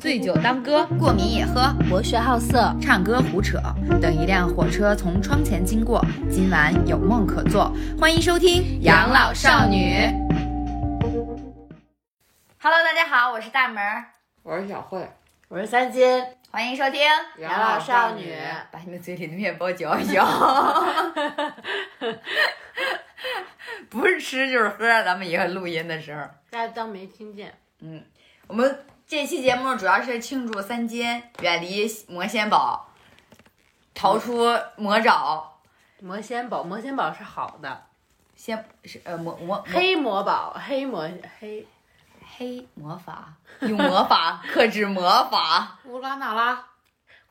醉酒当歌，过敏也喝，博学好色，唱歌胡扯。等一辆火车从窗前经过，今晚有梦可做。欢迎收听《养老少女》。Hello，大家好，我是大门儿，我是小慧，我是三金，欢迎收听《养老少女》。把你们嘴里的面包嚼一嚼。不是吃就是喝，咱们以后录音的时候，大家当没听见。嗯，我们这期节目主要是庆祝三金远离魔仙堡，逃出魔爪。魔仙堡，魔仙堡是好的，仙是呃魔魔黑魔堡，黑魔黑黑魔法，用魔法 克制魔法。乌拉那拉，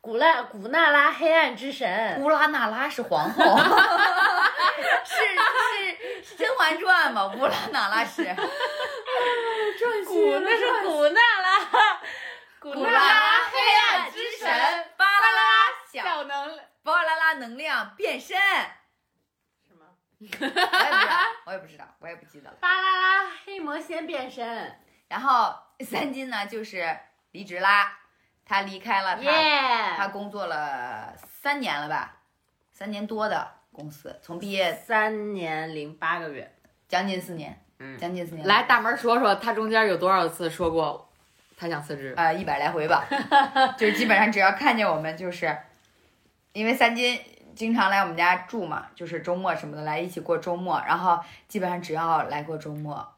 古拉古娜拉黑暗之神，乌拉那拉是皇后，是是是《甄嬛传》吗？乌拉那拉是。古那是古娜拉，古娜 拉拉黑暗之神，巴啦啦小小能巴啦啦能量变身。什么？我也不知道，我也不知道，我也不记得了。巴啦啦黑魔仙变身，然后三金呢，就是离职啦，他离开了他他！工作了三年了吧，三年多的公司，从毕业三年零八个月，将近四年，嗯将近四年。来大门说说，他中间有多少次说过他想辞职？啊，一百来回吧，就是基本上只要看见我们，就是因为三金经常来我们家住嘛，就是周末什么的来一起过周末，然后基本上只要来过周末，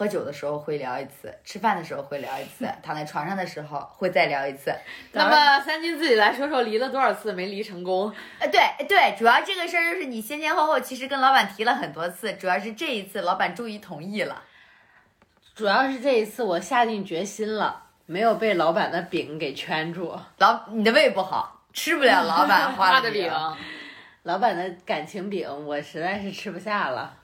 喝酒的时候会聊一次，吃饭的时候会聊一次，躺在床上的时候会再聊一次。那么三金自己来说说，离了多少次没离成功？呃，对对，主要这个事儿就是你先前后后其实跟老板提了很多次，主要是这一次老板终于同意了。主要是这一次我下定决心了，没有被老板的饼给圈住。老你的胃不好，吃不了老板画画的饼。老板的感情饼，我实在是吃不下了。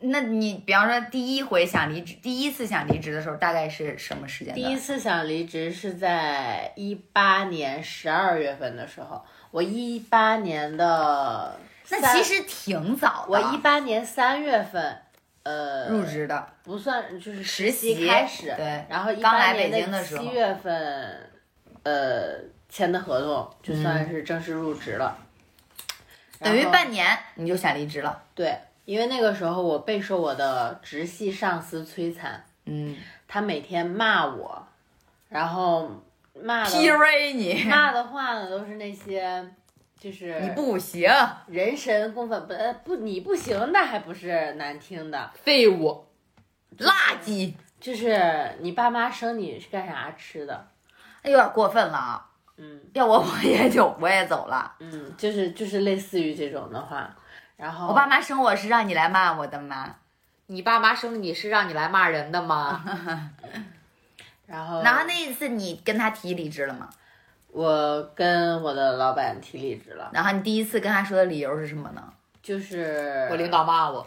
那你比方说第一回想离职，第一次想离职的时候，大概是什么时间？第一次想离职是在一八年十二月份的时候，我一八年的那其实挺早的。我一八年三月份，呃，入职的不算就是实习习开始，对然后一刚来北京的时候七月份，呃，签的合同就算是正式入职了，等于半年你就想离职了。对，因为那个时候我备受我的直系上司摧残，嗯他每天骂我，然后骂的，PUA 你，骂的话呢都是那些。就是你不行，人神共愤，不呃不你不行，那还不是难听的，废物，垃圾，就是你爸妈生你是干啥吃的？哎有点过分了啊！嗯要我我也就我也走了。嗯，就是就是类似于这种的话，然后我爸妈生我是让你来骂我的吗？你爸妈生你是让你来骂人的吗？然后然后那一次你跟他提离职了吗？我跟我的老板提离职了，然后你第一次跟他说的理由是什么呢？就是我领导骂我，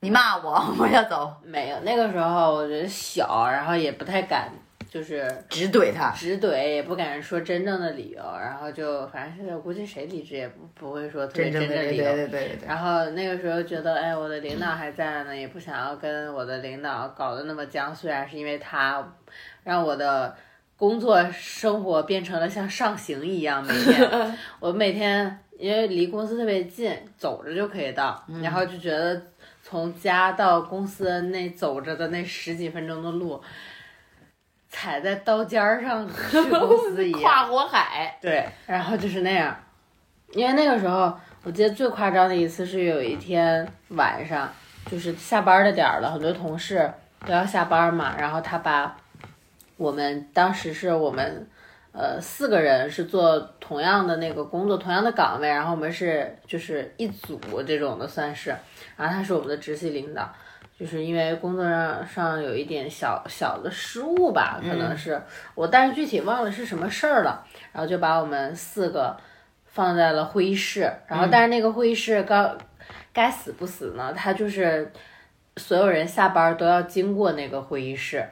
你骂我，我要走，没有那个时候我觉得小，然后也不太敢，就是直怼他。直怼，也不敢说真正的理由，然后就反正是我估计谁离职也不不会说特别真正理由。对对对对。然后那个时候觉得，哎，我的领导还在呢，也不想要跟我的领导搞得那么僵。虽然是因为他让我的工作生活变成了像上刑一样，每天 我每天因为离公司特别近，走着就可以到，然后就觉得从家到公司那走着的那十几分钟的路，踩在刀尖儿上去 公司一样。跨火海，对，然后就是那样，因为那个时候我记得最夸张的一次是有一天晚上，就是下班的点儿了，很多同事都要下班嘛，然后他把我们当时是我们呃四个人是做同样的那个工作，同样的岗位，然后我们是就是一组这种的算是，然后他是我们的直系领导。就是因为工作上上有一点小小的失误吧，可能是、我，但是具体忘了是什么事儿了。然后就把我们四个放在了会议室，然后但是那个会议室刚该死不死呢，他就是所有人下班都要经过那个会议室，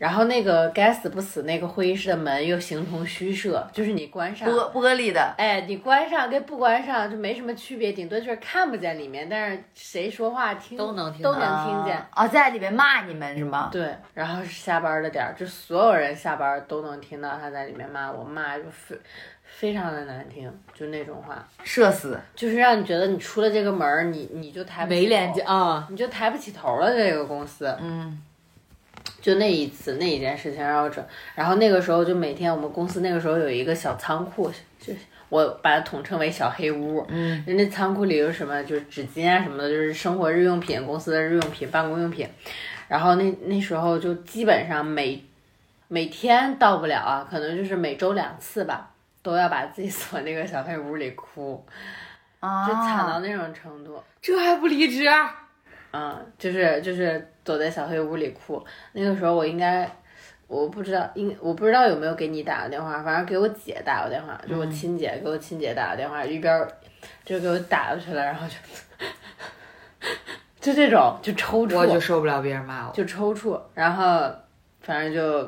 然后那个该死不死那个会议室的门又形同虚设，就是你关上，玻玻璃的，哎，你关上跟不关上就没什么区别，顶多就是看不见里面，但是谁说话听都能听都能听见。啊哦，在里面骂你们是吗？对，然后是下班的点儿，就所有人下班都能听到他在里面骂我，骂就非非常的难听，就那种话，社死，就是让你觉得你出了这个门儿，你你就抬不起没脸见啊，你就抬不起头了。这个公司，嗯，就那一次那一件事情让我整，然后那个时候就每天我们公司那个时候有一个小仓库，就我把它统称为小黑屋。嗯，人家仓库里有什么，就是纸巾啊什么的，就是生活日用品、公司的日用品、办公用品。然后那那时候就基本上每每天到不了啊，可能就是每周两次吧，都要把自己锁那个小黑屋里哭，啊，就惨到那种程度。这还不离职？嗯，就是就是躲在小黑屋里哭。那个时候我应该，我不知道，应我不知道有没有给你打过电话，反正给我姐打过电话，就我亲姐给我亲姐打过电话，一边儿就给我打过去了，然后就 就这种就抽搐，我就受不了别人骂我。就抽搐，然后反正就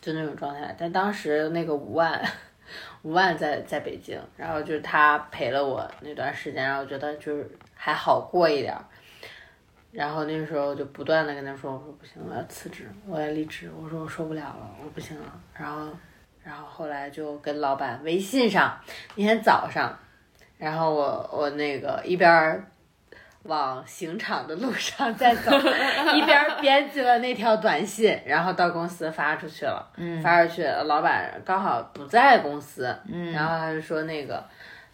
就那种状态。但当时那个五万，五万在在北京，然后就是他陪了我那段时间，然后我觉得就是还好过一点儿。然后那个时候就不断的跟他说，我说不行，我要辞职，我要离职，我说我受不了了，我不行了。然后，然后后来就跟老板微信上，那天早上，然后我我那个一边儿往刑场的路上在走，一边儿编辑了那条短信，然后到公司发出去了。嗯发出去，老板刚好不在公司，嗯然后他就说那个，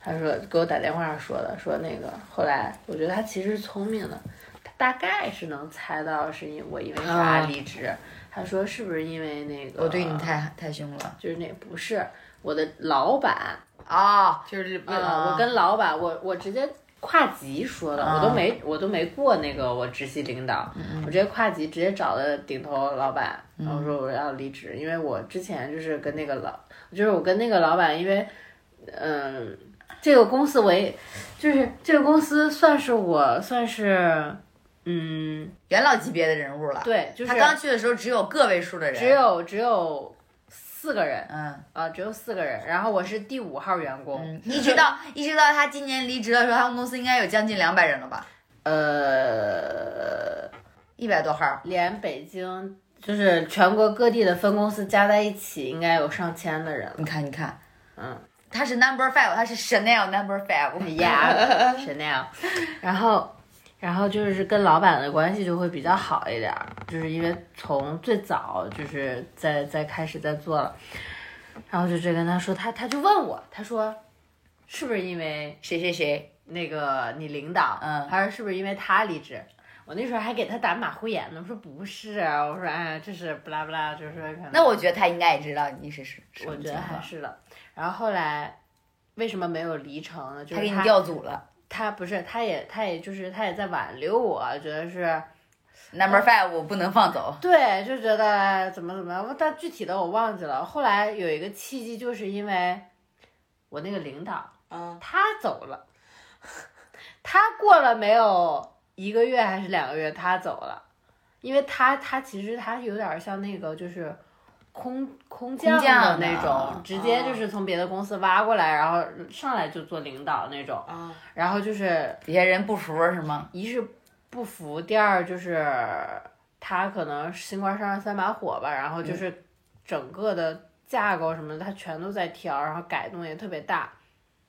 他说给我打电话说的，说那个后来我觉得他其实聪明的，他大概是能猜到是因我因为啥啊离职。他说是不是因为那个我对你太太凶了。就是那不是我的老板。啊，就是为啊、啊。我跟老板，我我直接跨级说的，我都没我都没过那个我直系领导，我直接跨级直接找的顶头老板，然后说我要离职，因为我之前就是跟那个老，就是我跟那个老板，因为嗯，这个公司我也就是这个公司算是我算是嗯元老级别的人物了。对，就是他刚去的时候只有个位数的人，只有只有四个人嗯啊、只有四个人，然后我是第五号员工，嗯，一直到一直到他今年离职的时候，他们公司应该有将近两百人了吧，呃。一百多号。连北京就是全国各地的分公司加在一起，应该有上千的人了。你看，你看，嗯他是 number five，他是 Chanel number five。，Yeah，Chanel。然后，然后就是跟老板的关系就会比较好一点儿，就是因为从最早就是在在开始在做了，然后就直接跟他说，他他就问我，他说是不是因为谁谁谁？那个你领导，嗯他说是不是因为他离职？我那时候还给他打马虎眼呢，我说不是啊，我说哎，这是不拉不拉，就是那我觉得他应该也知道你是是我觉得还是的。然后后来为什么没有离成呢？就是他给你调组了他不是，他也他也就是他也在挽留我，觉得是，number five 我不能放走。对，就觉得怎么怎么样，但具体的我忘记了。后来有一个契机，就是因为我那个领导嗯，他走了，他过了没有一个月还是两个月，他走了，因为他他其实他有点像那个就是空空降的的那种，直接就是从别的公司挖过来，然后上来就做领导那种，啊，然后就是底下人不服是吗？一是不服，第二就是他可能新官上任三把火吧，然后就是整个的架构什么的，他全都在调，然后改动也特别大，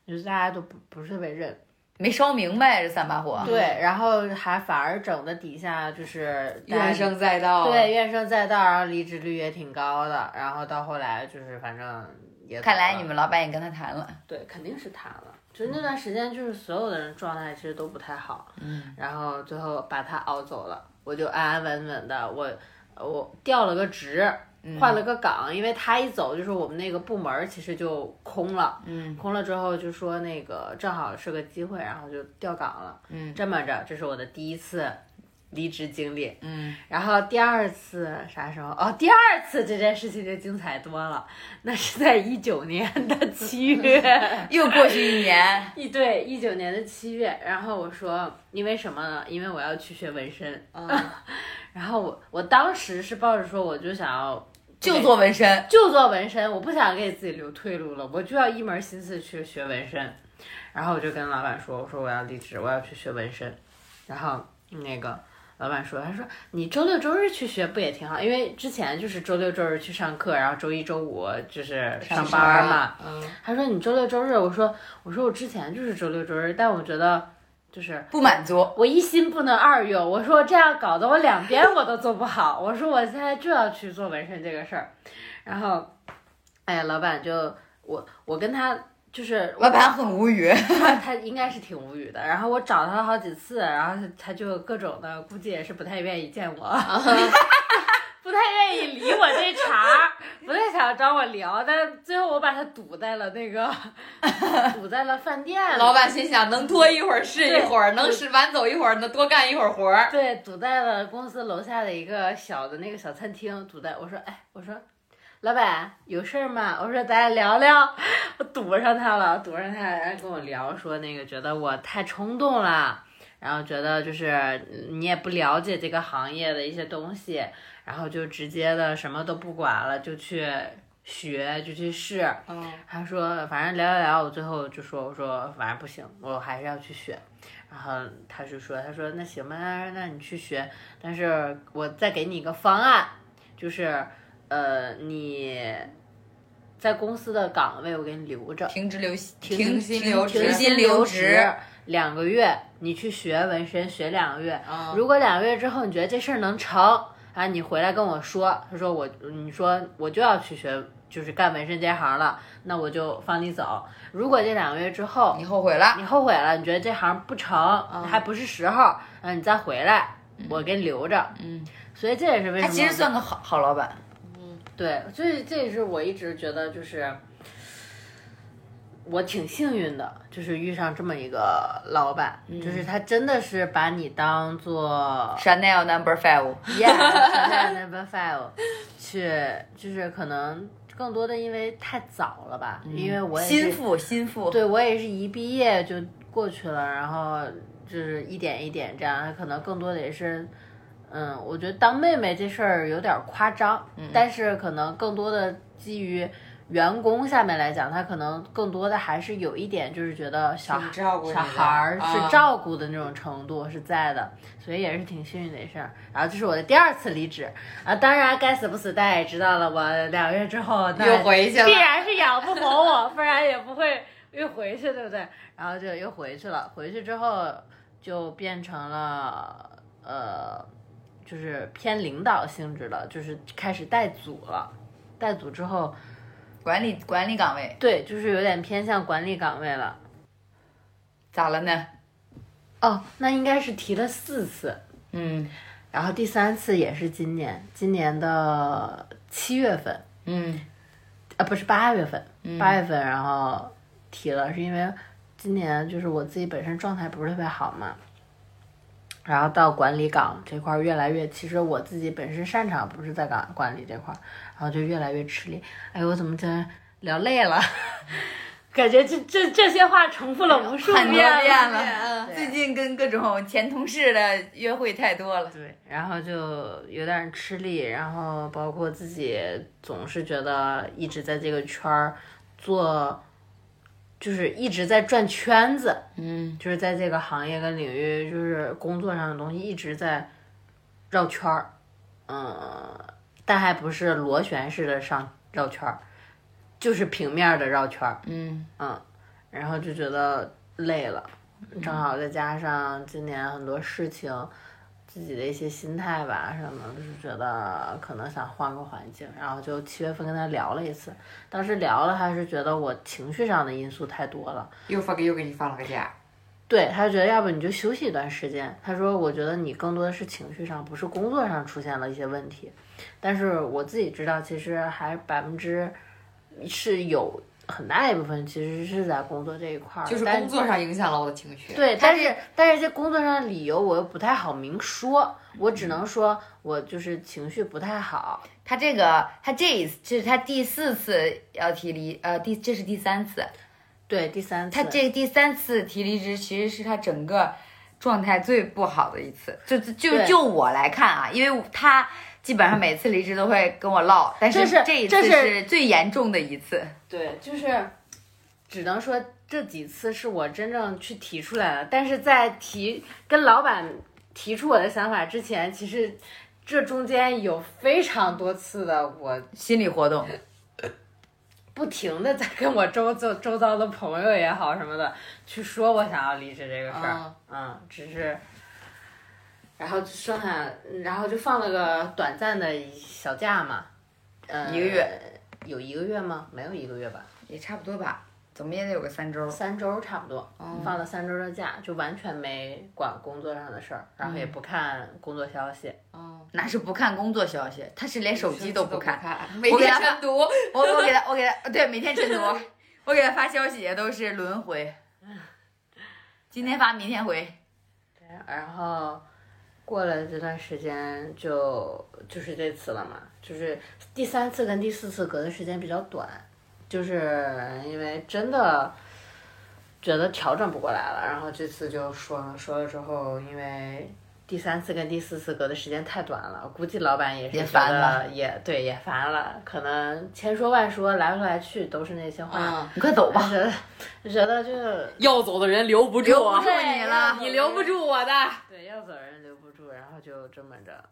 就是大家都不不是特别认。没烧明白这三把火。对，然后还反而整的底下就是怨声载道。对，怨声载道，然后离职率也挺高的，然后到后来就是反正也看来你们老板也跟他谈了。对肯定是谈了，就是那段时间就是所有的人状态其实都不太好，嗯，然后最后把他熬走了，我就安安稳稳的，我我调了个职，嗯换了个岗，因为他一走，就是我们那个部门儿其实就空了，嗯。空了之后就说那个正好是个机会，然后就调岗了，嗯。这么着，这是我的第一次离职经历，嗯，然后第二次啥时候？哦，第二次这件事情就精彩多了，那是在一九年的七月。又过去一年。一对一九年的七月，然后我说因为什么呢？因为我要去学纹身，嗯，然后我我当时是抱着说，我就想要就做纹身，就做纹身，我不想给自己留退路了，我就要一门心思去学纹身。然后我就跟老板说，我说我要离职，我要去学纹身。然后那个老板说，他说你周六周日去学不也挺好？因为之前就是周六周日去上课，然后周一周五就是上班嘛。嗯，他说你周六周日，我说我说我之前就是周六周日，但我觉得就是不满足。我一心不能二用，我说这样搞得我两边我都做不好，我说我现在就要去做纹身这个事儿，然后，哎呀，老板就我我跟他就是老板很无语，他他应该是挺无语的，然后我找他好几次，然后他他就各种的，估计也是不太愿意见我，不太愿意理我这茬儿，不太想找我聊，但是最后我把他堵在了那个 堵在了饭店里，老板心想能拖一会儿是一会儿，能是晚走一会儿，能多干一会儿活儿。对，堵在了公司楼下的一个小的那个小餐厅，堵在我说，哎，我说，老板有事儿吗？我说咱俩聊聊，我堵上他了，堵上他，然后跟我聊说那个觉得我太冲动了，然后觉得就是嗯你也不了解这个行业的一些东西，然后就直接的什么都不管了，就去学，就去试。嗯，他说，反正聊聊聊，我最后就说，我说反正不行，我还是要去学。然后他就说，他说那行吧，那那你去学，但是我再给你一个方案，就是呃你在公司的岗位我给你留着，停职留停停薪留职停薪留职两个月，你去学纹身学两个月，嗯如果两个月之后你觉得这事儿能成，啊，你回来跟我说，他说我，你说我就要去学，就是干纹身这行了，那我就放你走。如果这两个月之后你后悔了，你后悔了，你觉得这行不成，还不是时候，嗯，你再回来，我给你留着。嗯，所以这也是为什么他其实算个好好老板。嗯对，所以这也是我一直觉得就是。我挺幸运的，就是遇上这么一个老板，就是他真的是把你当做 Chanel Number Five，Yeah，Number Five，去就是可能更多的因为太早了吧，因为我心腹心腹，对我也是一毕业就过去了，然后就是一点一点这样，可能更多的也是，嗯，我觉得当妹妹这事儿有点夸张，但是可能更多的基于员工下面来讲，他可能更多的还是有一点就是觉得小孩挺照顾你的小孩儿啊是照顾的那种程度是在的，所以也是挺幸运的一事儿。然后这是我的第二次离职啊，当然该死不死，大家也知道了，我两个月之后那又回去了 必然是养不活我，不然也不会又回去，对不对？然后就又回去了，回去之后就变成了呃，就是偏领导性质了，就是开始带组了。带组之后，管理管理岗位对，就是有点偏向管理岗位了。咋了呢？哦，那应该是提了四次，嗯然后第三次也是今年，今年的七月份，嗯啊，不是八月份，八月份然后提了，是因为今年就是我自己本身状态不是特别好嘛，然后到管理岗这块儿越来越，其实我自己本身擅长不是在岗管理这块儿，然后就越来越吃力。哎，我怎么这聊累了？感觉这这这些话重复了无数遍遍了。了。对最近跟各种前同事的约会太多了。对，然后就有点吃力，然后包括自己总是觉得一直在这个圈儿做，就是一直在转圈子，嗯。就是在这个行业跟领域，就是工作上的东西一直在绕圈儿，嗯，但还不是螺旋式的上绕圈儿，就是平面的绕圈儿，嗯。然后就觉得累了，正好再加上今年很多事情，自己的一些心态吧什么，就是觉得可能想换个环境，然后就七月份跟他聊了一次，当时聊了，他是觉得我情绪上的因素太多了。又发给又给你放了个假，对，他就觉得要不你就休息一段时间。他说，我觉得你更多的是情绪上，不是工作上出现了一些问题。但是我自己知道，其实还百分之是有很大一部分其实是在工作这一块儿，就是工作上影响了我的情绪。对，但是但是这工作上的理由我又不太好明说，我只能说我就是情绪不太好。他这个他这一次这是他第四次要提离，呃，第这是第三次。对，第三次，他这第三次提离职，其实是他整个状态最不好的一次，就就就我来看啊，因为他基本上每次离职都会跟我唠，但是这一次这是是最严重的一次。对，就是只能说这几次是我真正去提出来的，但是在提跟老板提出我的想法之前，其实这中间有非常多次的我心理活动，不停的在跟我周周周遭的朋友也好什么的去说我想要离职这个事儿，嗯嗯，只是。然后剩下，然后就放了个短暂的小假嘛，呃，一个月，有一个月吗？没有一个月吧，也差不多吧，怎么也得有个三周。三周差不多，放了三周的假，就完全没管工作上的事儿，然后也不看工作消息。哦，那是不看工作消息，他是连手机都不看。看，每我给他天晨读。我我给他，我给他，对，每天晨读，我给他发消息也都是轮回，今天发，明天回。对，然后过了这段时间就就是这次了嘛，就是第三次跟第四次隔的时间比较短，就是因为真的觉得调整不过来了，然后这次就说了，说了之后，因为。第三次跟第四次隔的时间太短了，估计老板也是也烦了也对也烦了，可能千说万说来来去都是那些话，嗯，你快走吧，觉得觉得就要走的人留不住，留不住你了。你留不住我的。对，要走人留不住，然后就这么着。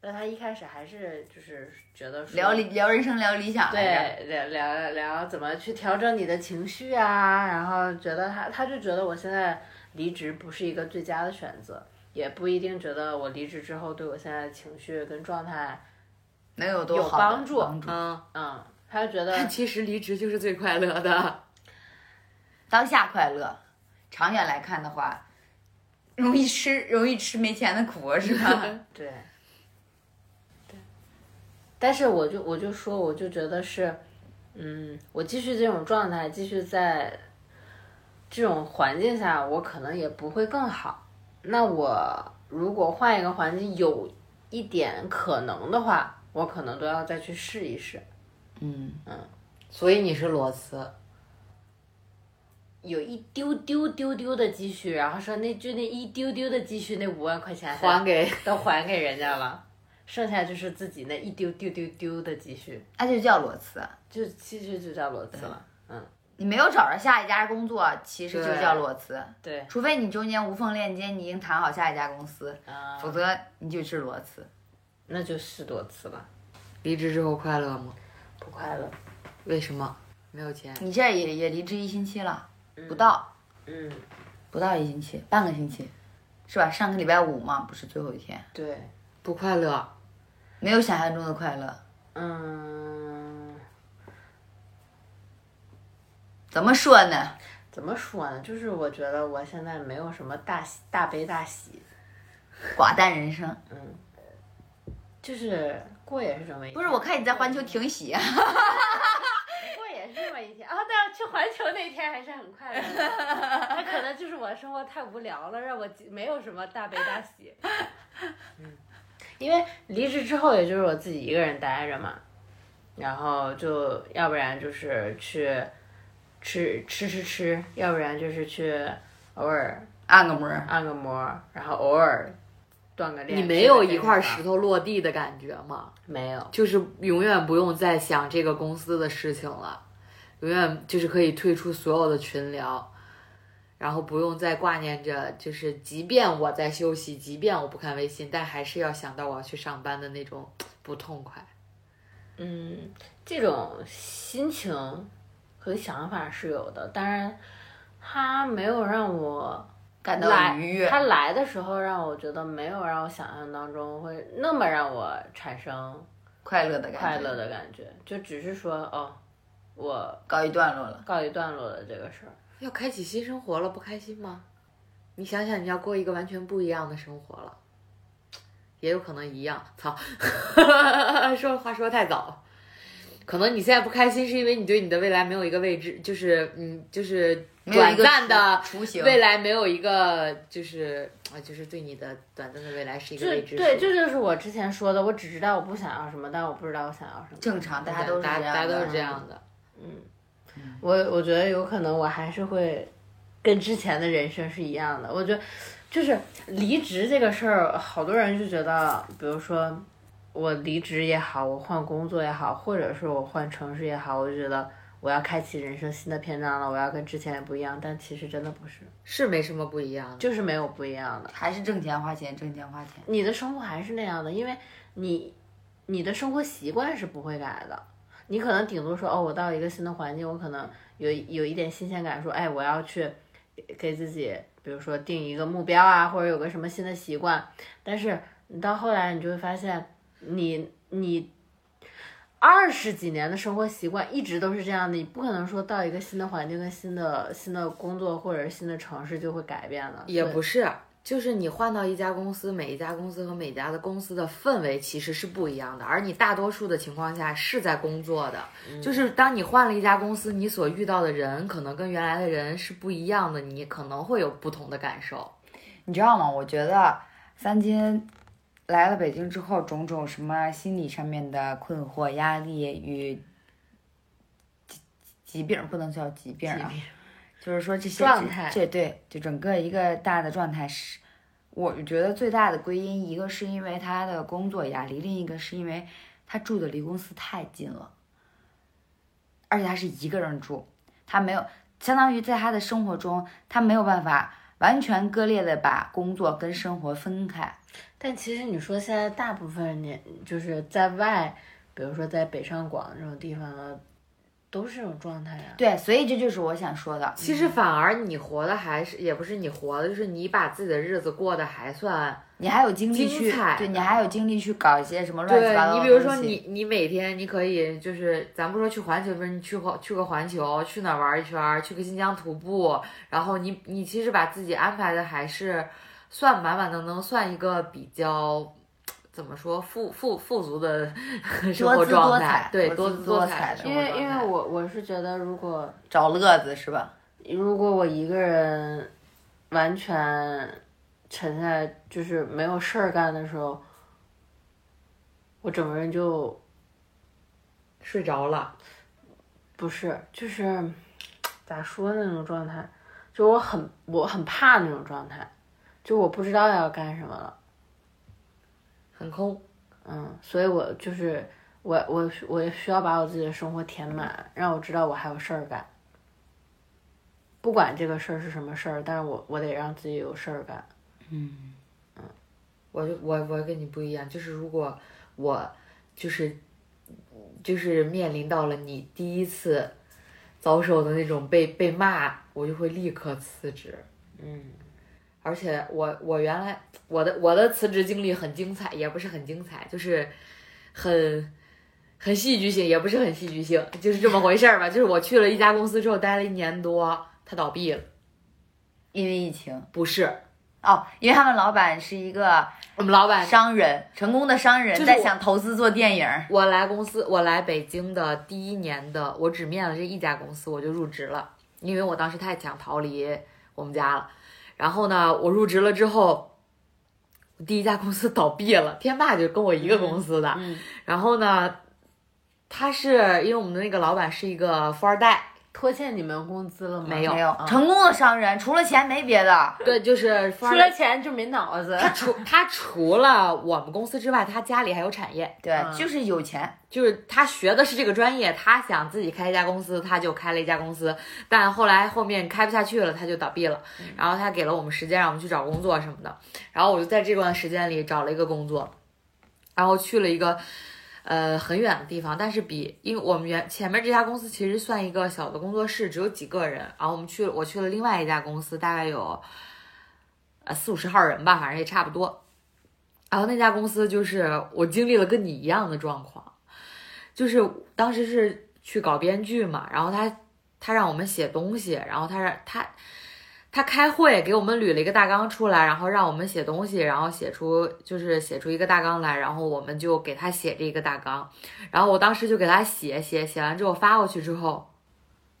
但他一开始还是就是觉得聊理聊人生聊理想来着，对聊聊聊怎么去调整你的情绪啊，然后觉得他他就觉得我现在离职不是一个最佳的选择，也不一定觉得我离职之后对我现在的情绪跟状态，能有多有好的帮助帮助？嗯，嗯，他就觉得其实离职就是最快乐的。当下快乐，长远来看的话，容易吃容易吃没钱的苦是吧？对，对，但是我就我就说，我就觉得是，嗯，我继续这种状态，继续在这种环境下，我可能也不会更好。那我如果换一个环境，有一点可能的话，我可能都要再去试一试。嗯嗯，所以你是裸辞，有一丢丢丢丢的积蓄，然后说那就那一丢丢的积蓄，那五万块钱还给 都还给人家了，剩下就是自己那一丢丢丢丢的积蓄。那就叫裸辞。就其实就叫裸辞了。嗯你没有找着下一家工作，其实就叫裸辞。对，除非你中间无缝链接，你已经谈好下一家公司，啊、否则你就是裸辞。那就是裸辞了，离职之后快乐吗？不快乐。为什么？没有钱。你这也也离职一星期了，不到嗯，不到一星期，半个星期，是吧？上个礼拜五嘛，不是最后一天，对，不快乐。没有想象中的快乐。嗯，怎么说呢？怎么说呢？就是我觉得我现在没有什么大喜大悲大喜，寡淡人生。嗯就是过也是这么一。不是，我看你在环球挺喜啊。过也是这么一天啊。但是去环球那天还是很快乐的。那可能就是我生活太无聊了，让我没有什么大悲大喜。嗯，因为离职之后，也就是我自己一个人待着嘛，然后就要不然就是去吃吃吃吃，要不然就是去偶尔按个摩，按个摩，然后偶尔锻个炼。你没有一块石头落地的感觉吗？没有，就是永远不用再想这个公司的事情了，永远就是可以退出所有的群聊，然后不用再挂念着，就是即便我在休息，即便我不看微信，但还是要想到我要去上班的那种不痛快。嗯，这种心情和想法是有的，当然，他没有让我感到愉悦。他来的时候让我觉得没有让我想象当中会那么让我产生快乐的感觉，快乐的感觉，就只是说哦，我告一段落了。告一段落了这个事儿。要开启新生活了，不开心吗？你想想，你要过一个完全不一样的生活了，也有可能一样。操，说话说太早。可能你现在不开心，是因为你对你的未来没有一个未知，就是嗯，就是短暂的雏雏形未来没有一个，就是啊，就是对你的短暂的未来是一个未知。对，这就是我之前说的，我只知道我不想要什么，但我不知道我想要什么。正常，大家都是这样的。大大家都是这样的。我我觉得有可能我还是会跟之前的人生是一样的。我觉得就是离职这个事儿，好多人就觉得，比如说我离职也好，我换工作也好，或者是我换城市也好，我就觉得我要开启人生新的篇章了，我要跟之前也不一样。但其实真的不是，是没什么不一样的。就是没有不一样的。还是挣钱花钱，挣钱花钱。你的生活还是那样的，因为你你的生活习惯是不会改的。你可能顶多说哦，我到一个新的环境，我可能有有一点新鲜感，说哎，我要去给给自己，比如说定一个目标啊，或者有个什么新的习惯。但是你到后来，你就会发现，你你二十几年的生活习惯一直都是这样的，你不可能说到一个新的环境跟新的新的工作或者是新的城市就会改变了。也不是，就是你换到一家公司，每一家公司和每家的公司的氛围其实是不一样的，而你大多数的情况下是在工作的，就是当你换了一家公司，你所遇到的人可能跟原来的人是不一样的，你可能会有不同的感受。你知道吗？我觉得三金来了北京之后，种种什么心理上面的困惑、压力与疾疾病，不能叫疾病啊，就是说这些状态这对，就整个一个大的状态是，我觉得最大的归因，一个是因为他的工作压力，另一个是因为他住的离公司太近了，而且他是一个人住，他没有，相当于在他的生活中，他没有办法完全割裂的把工作跟生活分开。但其实你说现在大部分年就是在外，比如说在北上广这种地方的，都是这种状态啊。对，所以这就是我想说的。其实反而你活的还是也不是你活的，就是你把自己的日子过得还算。你还有精力去，对你还有精力去搞一些什么乱七八糟的你，比如说你你每天你可以就是，咱不说去环球，不是你去环去个环球，去哪儿玩一圈儿，去个新疆徒步，然后你你其实把自己安排的还是算满满当当，算一个比较。怎么说富富富足的生活状态对多姿多彩的因为因为我我是觉得，如果找乐子是吧？如果我一个人完全沉下来，就是没有事儿干的时候，我整个人就睡着了，不是，就是咋说那种状态，就我很我很怕那种状态，就我不知道要干什么了。很空。嗯，所以我就是我我我需要把我自己的生活填满，让我知道我还有事儿干。不管这个事儿是什么事儿，但是我我得让自己有事儿干。嗯嗯我就我我跟你不一样，就是如果我就是就是面临到了你第一次遭受的那种被被骂，我就会立刻辞职。嗯，而且我我原来我的我的辞职经历很精彩，也不是很精彩，就是很很戏剧性，也不是很戏剧性，就是这么回事儿吧。就是我去了一家公司之后待了一年多，它倒闭了，因为疫情不是哦，因为他们老板是一个我们老板商人，成功的商人，就是我在想投资做电影儿。我来公司，我来北京的第一年的，我只面了这一家公司，我就入职了，因为我当时太想逃离我们家了。然后呢，我入职了之后，我第一家公司倒闭了，天霸就跟我一个公司的。嗯然后呢，他是因为我们的那个老板是一个富二代，拖欠你们工资了吗？没有没有嗯成功的商人，除了钱没别的。对，就是富除了。钱就没脑子。他除他除了我们公司之外，他家里还有产业。对，嗯就是有钱。就是他学的是这个专业，他想自己开一家公司，他就开了一家公司，但后来后面开不下去了，他就倒闭了。然后他给了我们时间让我们去找工作什么的，然后我就在这段时间里找了一个工作，然后去了一个呃很远的地方，但是比因为我们原前面这家公司其实算一个小的工作室，只有几个人，然后我们去我去了另外一家公司，大概有呃四五十号人吧，反正也差不多。然后那家公司就是我经历了跟你一样的状况。就是当时是去搞编剧嘛，然后他他让我们写东西，然后他让他开会给我们捋了一个大纲出来，然后让我们写东西，然后写出就是写出一个大纲来，然后我们就给他写这个大纲，然后我当时就给他写写写完之后发过去之后，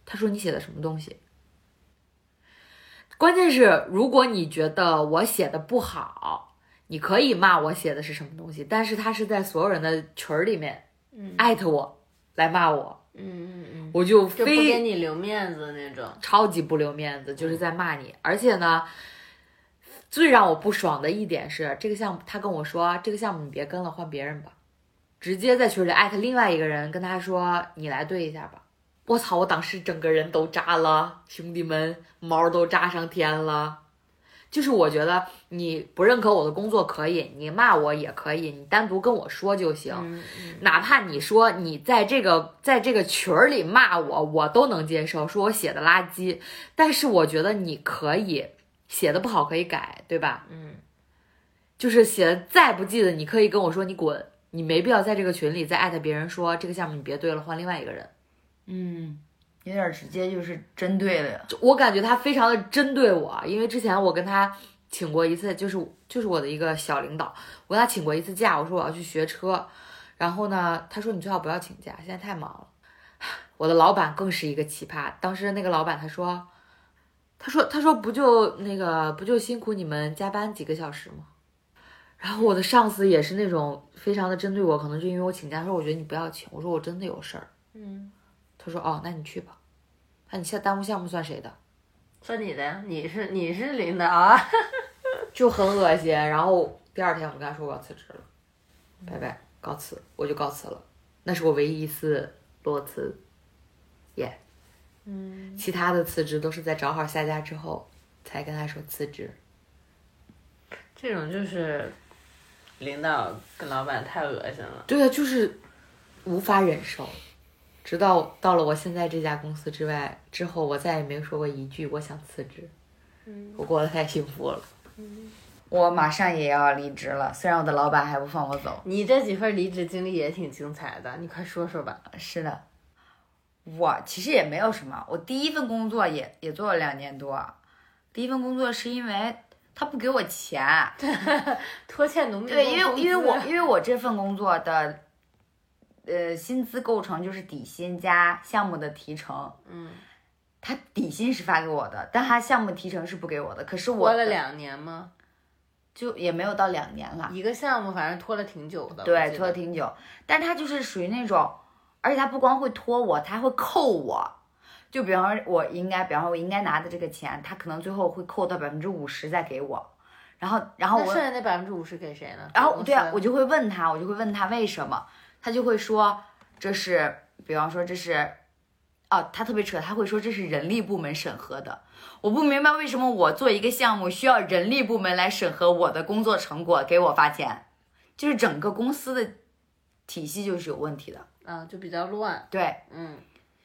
他说你写的什么东西？关键是如果你觉得我写的不好，你可以骂我写的是什么东西，但是他是在所有人的群儿里面。嗯艾特我来骂我，嗯嗯嗯，我就就不非给你留面子那种。超级不留面子，就是在骂你。而且呢，最让我不爽的一点是，这个项目他跟我说，这个项目你别跟了，换别人吧，直接在群里艾特另外一个人，跟他说你来对一下吧。我操！我当时整个人都炸了，兄弟们毛都炸上天了。就是我觉得你不认可我的工作可以，你骂我也可以，你单独跟我说就行。嗯嗯哪怕你说你在这个在这个群儿里骂我，我都能接受，说我写的垃圾。但是我觉得你可以写的不好可以改，对吧？嗯，就是写的再不记得，你可以跟我说你滚，你没必要在这个群里再艾特别人说这个项目你别对了，换另外一个人。嗯，有点直接就是针对了。就我感觉他非常的针对我，因为之前我跟他请过一次，就是就是我的一个小领导，我跟他请过一次假，我说我要去学车，然后呢，他说你最好不要请假，现在太忙了。我的老板更是一个奇葩，当时那个老板他说，他说他说不就那个不就辛苦你们加班几个小时吗？然后我的上司也是那种非常的针对我，可能就因为我请假，他说我觉得你不要请，我说我真的有事儿，嗯，他说哦，那你去吧，那你现在耽误项目算谁的？算你的呀，你是你是领导啊。就很恶心。然后第二天我跟他说我要辞职了，拜拜，告辞，我就告辞了。那是我唯一一次裸辞，耶、嗯，其他的辞职都是在找好下家之后才跟他说辞职。这种就是领导跟老板太恶心了。对啊，就是无法忍受。直到到了我现在这家公司之外之后，我再也没有说过一句我想辞职。嗯我过得太幸福了。我马上也要离职了，虽然我的老板还不放我走。你这几份离职经历也挺精彩的，你快说说吧。是的，我其实也没有什么，我第一份工作也也做了两年多，第一份工作是因为他不给我钱，拖欠农民对，因为因为我因为我这份工作的，呃，薪资构成就是底薪加项目的提成，嗯，他底薪是发给我的，但他项目提成是不给我的，可是我拖了两年吗？就也没有到两年了，一个项目反正拖了挺久的。对，拖了挺久，但他就是属于那种，而且他不光会拖我，他还会扣我。就比方说，我应该，比方说，我应该拿的这个钱，他可能最后会扣到百分之五十再给我，然后，然后我剩下那百分之五十给谁呢？然后对啊，我就会问他，我就会问他为什么，他就会说这是，比方说这是，哦，他特别扯，他会说这是人力部门审核的。我不明白为什么我做一个项目需要人力部门来审核我的工作成果，给我发钱，就是整个公司的体系就是有问题的。啊，就比较乱。对，嗯，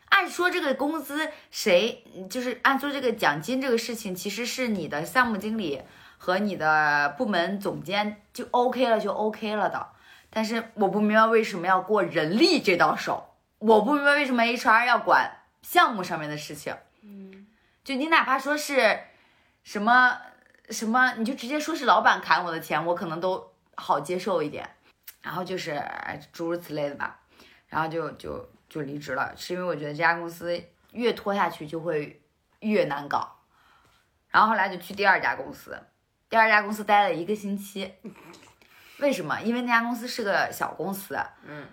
按说这个工资谁就是按说这个奖金这个事情，其实是你的项目经理和你的部门总监就 OK 了，就 OK 了的。但是我不明白为什么要过人力这道手，我不明白为什么 HR 要管项目上面的事情。嗯，就你哪怕说是什么什么，你就直接说是老板砍我的钱，我可能都好接受一点。然后就是诸如此类的吧。然后就就就离职了，是因为我觉得这家公司越拖下去就会越难搞。然后后来就去第二家公司，第二家公司待了一个星期。为什么？因为那家公司是个小公司，嗯，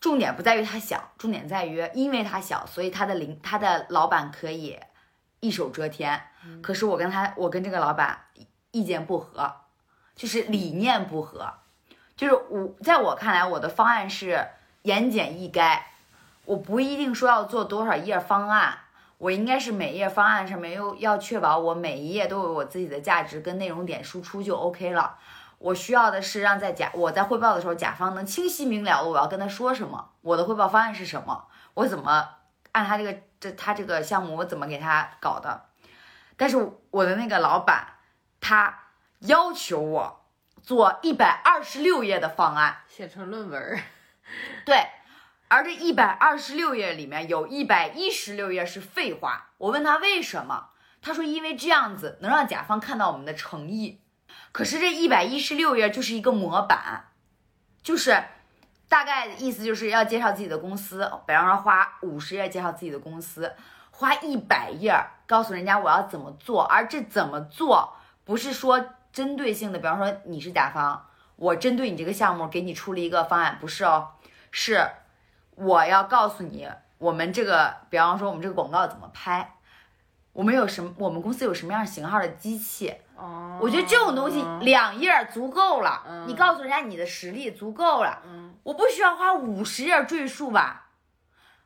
重点不在于它小，重点在于因为它小，所以它的领它的老板可以一手遮天。可是我跟他，我跟这个老板意见不合，就是理念不合，就是我在我看来，我的方案是言简意赅，我不一定说要做多少页方案，我应该是每页方案上面又要确保我每一页都有我自己的价值跟内容点输出就 OK 了。我需要的是让在甲我在汇报的时候，甲方能清晰明了的我要跟他说什么，我的汇报方案是什么，我怎么按他这个这他这个项目我怎么给他搞的。但是我的那个老板他要求我做一百二十六页的方案，写成论文儿。对，而这一百二十六页里面有一百一十六页是废话。我问他为什么，他说因为这样子能让甲方看到我们的诚意。可是这一百一十六页就是一个模板，就是大概的意思就是要介绍自己的公司，比方说花五十页介绍自己的公司，花一百页告诉人家我要怎么做，而这怎么做不是说针对性的，比方说你是甲方，我针对你这个项目给你出了一个方案，不是哦，是我要告诉你我们这个，比方说我们这个广告怎么拍，我们有什么，我们公司有什么样型号的机器，哦，我觉得这种东西两页足够了，嗯你告诉人家你的实力足够了，嗯我不需要花五十页赘述吧？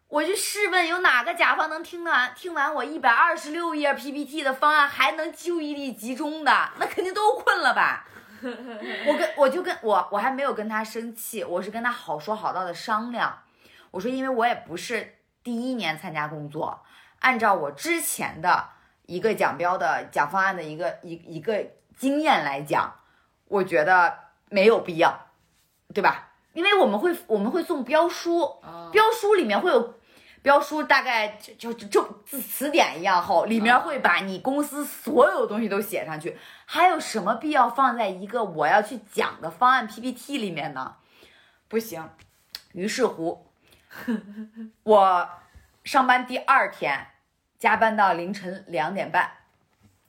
我就试问，有哪个甲方能听完听完我一百二十六页 PPT 的方案还能注意力集中的？那肯定都困了吧？我跟我就跟我我还没有跟他生气，我是跟他好说好道的商量。我说，因为我也不是第一年参加工作，按照我之前的一个讲标的讲方案的一个一一个经验来讲，我觉得没有必要，对吧？因为我们会我们会送标书，哦标书里面会有。标书大概就就就字词典一样厚，里面会把你公司所有东西都写上去，还有什么必要放在一个我要去讲的方案 PPT 里面呢？不行。于是乎，我上班第二天加班到凌晨两点半，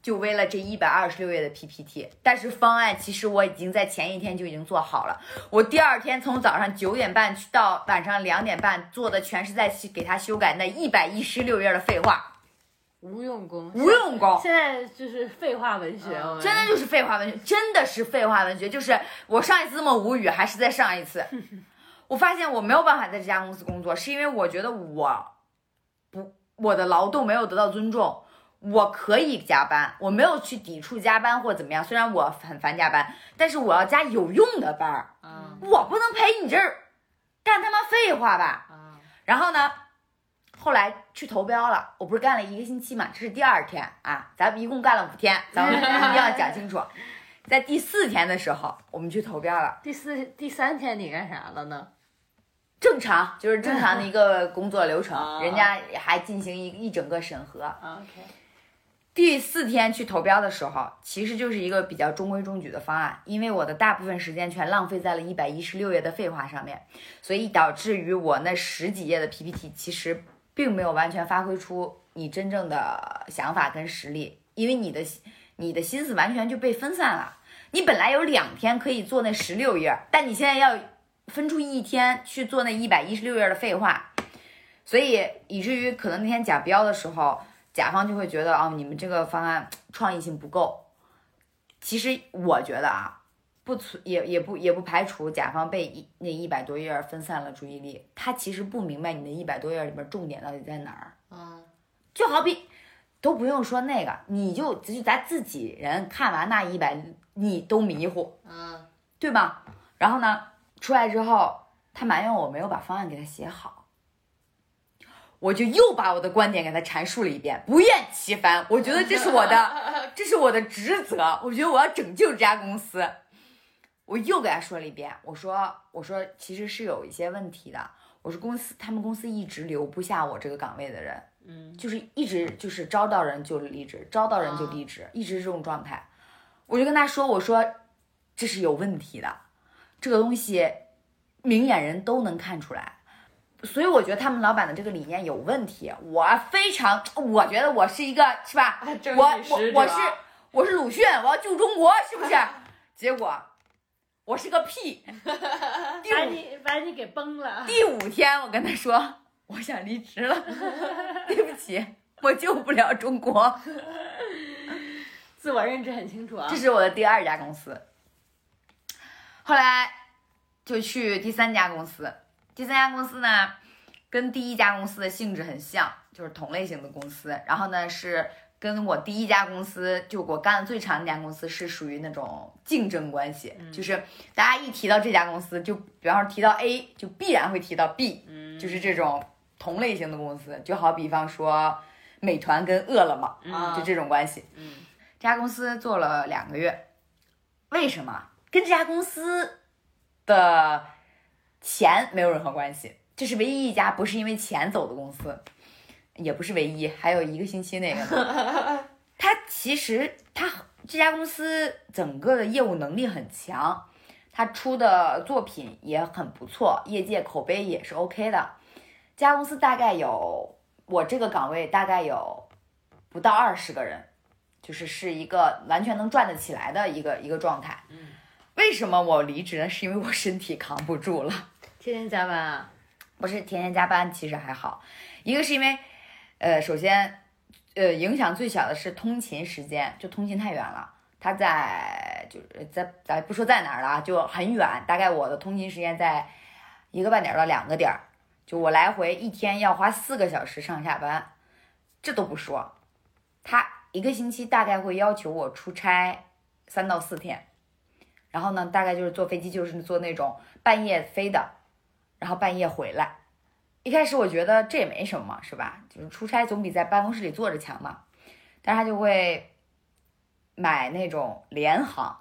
就为了这一百二十六页的 PPT。但是方案其实我已经在前一天就已经做好了。我第二天从早上九点半去到晚上两点半做的全是在给他修改那一百一十六页的废话，无用功，无用功。现在就是废话文学，嗯真的就是废话文学，真的是废话文学。就是我上一次这么无语，还是在上一次。我发现我没有办法在这家公司工作，是因为我觉得我不我的劳动没有得到尊重。我可以加班，我没有去抵触加班或怎么样。虽然我很烦加班，但是我要加有用的班儿，啊我不能陪你这儿干他妈废话吧。啊然后呢，后来去投标了，我不是干了一个星期嘛，这是第二天啊，咱们一共干了五天，咱们一定要讲清楚。在第四天的时候，我们去投标了，第四第三天你干啥了呢？正常就是正常的一个工作流程，啊人家还进行一一整个审核。啊 OK，第四天去投标的时候，其实就是一个比较中规中矩的方案，因为我的大部分时间全浪费在了一百一十六页的废话上面，所以导致于我那十几页的 PPT 其实并没有完全发挥出你真正的想法跟实力，因为你的你的心思完全就被分散了。你本来有两天可以做那十六页，但你现在要分出一天去做那一百一十六页的废话，所以以至于可能那天假标的时候。甲方就会觉得哦、你们这个方案创意性不够。其实我觉得啊，不存也也不也不排除甲方被一那一百多页儿分散了注意力，他其实不明白你那一百多页里边重点到底在哪儿。嗯就好比都不用说那个，你就就咱自己人看完那一百，你都迷糊，嗯对吧？然后呢，出来之后，他埋怨我没有把方案给他写好，我就又把我的观点给他阐述了一遍，不厌其烦。我觉得这是我的，这是我的职责。我觉得我要拯救这家公司。我又给他说了一遍，我说我说其实是有一些问题的。我说公司他们公司一直留不下我这个岗位的人，嗯就是一直就是招到人就离职，招到人就离职，一直是这种状态。我就跟他说，我说这是有问题的，这个东西明眼人都能看出来。所以我觉得他们老板的这个理念有问题。我非常，我觉得我是一个是吧？我我我是我是鲁迅，我要救中国，是不是？结果我是个屁。第把你把你给崩了。第五天，我跟他说我想离职了，对不起，我救不了中国。自我认知很清楚啊这。是我的第二家公司。后来就去第三家公司，第三家公司呢，跟第一家公司的性质很像，就是同类型的公司。然后呢，是跟我第一家公司，就我干的最长的那家公司是属于那种竞争关系，就是大家一提到这家公司，就比方说提到 A，就必然会提到 B，嗯就是这种同类型的公司。就好比方说美团跟饿了么，嗯就这种关系。嗯这家公司做了两个月，为什么？跟这家公司的钱没有任何关系，这是唯一一家不是因为钱走的公司，也不是唯一，还有一个星期那个呢。它其实他这家公司整个的业务能力很强，他出的作品也很不错，业界口碑也是 OK 的。这家公司大概有我这个岗位大概有不到二十个人，就是是一个完全能转得起来的一个一个状态。嗯，为什么我离职呢？是因为我身体扛不住了。天天加班啊。不是天天加班，其实还好。一个是因为，呃，首先，呃，影响最小的是通勤时间，就通勤太远了。他在就是在咱不说在哪儿了啊，就很远，大概我的通勤时间在一个半点儿到两个点儿，就我来回一天要花四个小时上下班，这都不说，他一个星期大概会要求我出差三到四天，然后呢，大概就是坐飞机就是坐那种半夜飞的，然后半夜回来。一开始我觉得这也没什么，是吧？就是出差总比在办公室里坐着强嘛。但是他就会买那种联航，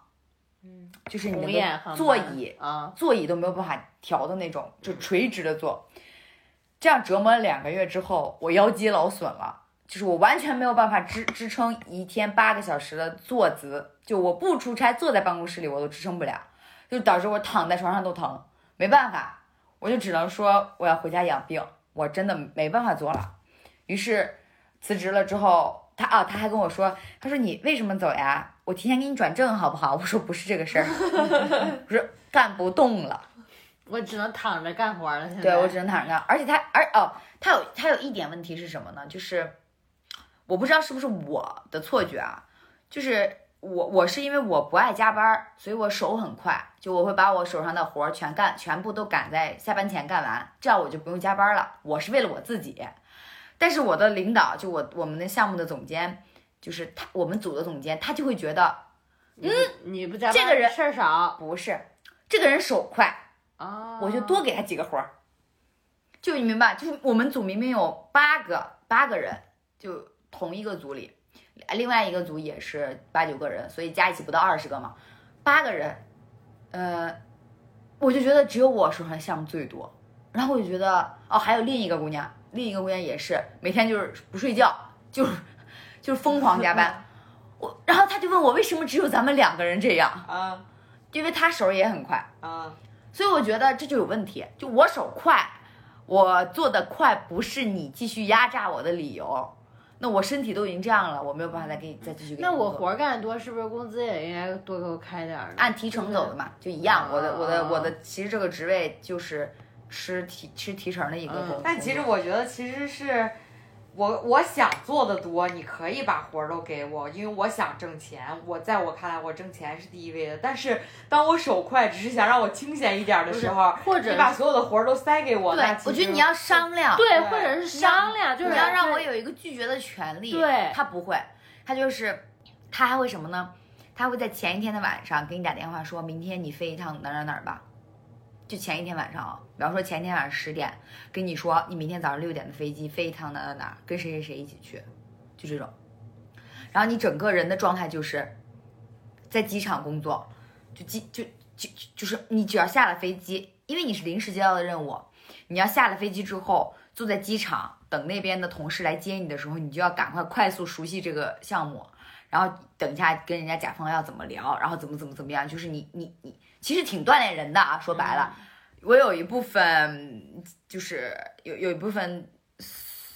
嗯，就是你的航座椅啊，座椅都没有办法调的那种，就垂直的坐。这样折磨了两个月之后，我腰肌劳损了，就是我完全没有办法支支撑一天八个小时的坐姿，就我不出差坐在办公室里我都支撑不了，就导致我躺在床上都疼，没办法，我就只能说我要回家养病，我真的没办法做了。于是辞职了之后，他啊他还跟我说，他说你为什么走呀？我提前给你转正好不好？我说不是这个事儿，我说干不动了。我只能躺着干活了。现在对我只能躺着干，而且他，而哦，他有他有一点问题是什么呢？就是我不知道是不是我的错觉啊，就是我我是因为我不爱加班儿，所以我手很快，就我会把我手上的活儿全干，全部都赶在下班前干完，这样我就不用加班了。我是为了我自己，但是我的领导就我我们的项目的总监，就是他我们组的总监，他就会觉得嗯，你不加班这个人事儿少不是这个人手快，啊，我就多给他几个活儿。就你明白，就是我们组明明有八个八个人，就同一个组里，另外一个组也是八九个人，所以加一起不到二十个嘛，八个人，呃，我就觉得只有我手上的项目最多，然后我就觉得哦，还有另一个姑娘，另一个姑娘也是每天就是不睡觉，就是就是疯狂加班，我然后他就问我为什么只有咱们两个人这样，啊因为他手也很快。啊，所以我觉得这就有问题。就我手快，我做的快不是你继续压榨我的理由。那我身体都已经这样了，我没有办法再给你再继续给你那我活儿干得多，是不是工资也应该多给我开点儿？按提成走的嘛，就一样。我的我的哦我的，其实这个职位就是吃提吃提成的一个嗯工。但其实我觉得其实是。我我想做的多，你可以把活儿都给我，因为我想挣钱。我在我看来，我挣钱是第一位的。但是当我手快，只是想让我清闲一点儿的时候，或者你把所有的活儿都塞给我，对我觉得你要商量，对，对或者是商量，就是你要让我有一个拒绝的权利。对他不会，他就是他还会什么呢？他会在前一天的晚上给你打电话，说明天你飞一趟哪儿哪儿哪儿吧。就前一天晚上啊，比方说前一天晚上十点，跟你说你明天早上六点的飞机飞一趟哪哪哪，跟谁谁谁一起去，就这种。然后你整个人的状态就是在机场工作，就机就就就是你只要下了飞机，因为你是临时接到的任务，你要下了飞机之后坐在机场等那边的同事来接你的时候，你就要赶快快速熟悉这个项目，然后等一下跟人家甲方要怎么聊，然后怎么怎么怎么样，就是你你你其实挺锻炼人的啊，说白了，我有一部分就是有有一部分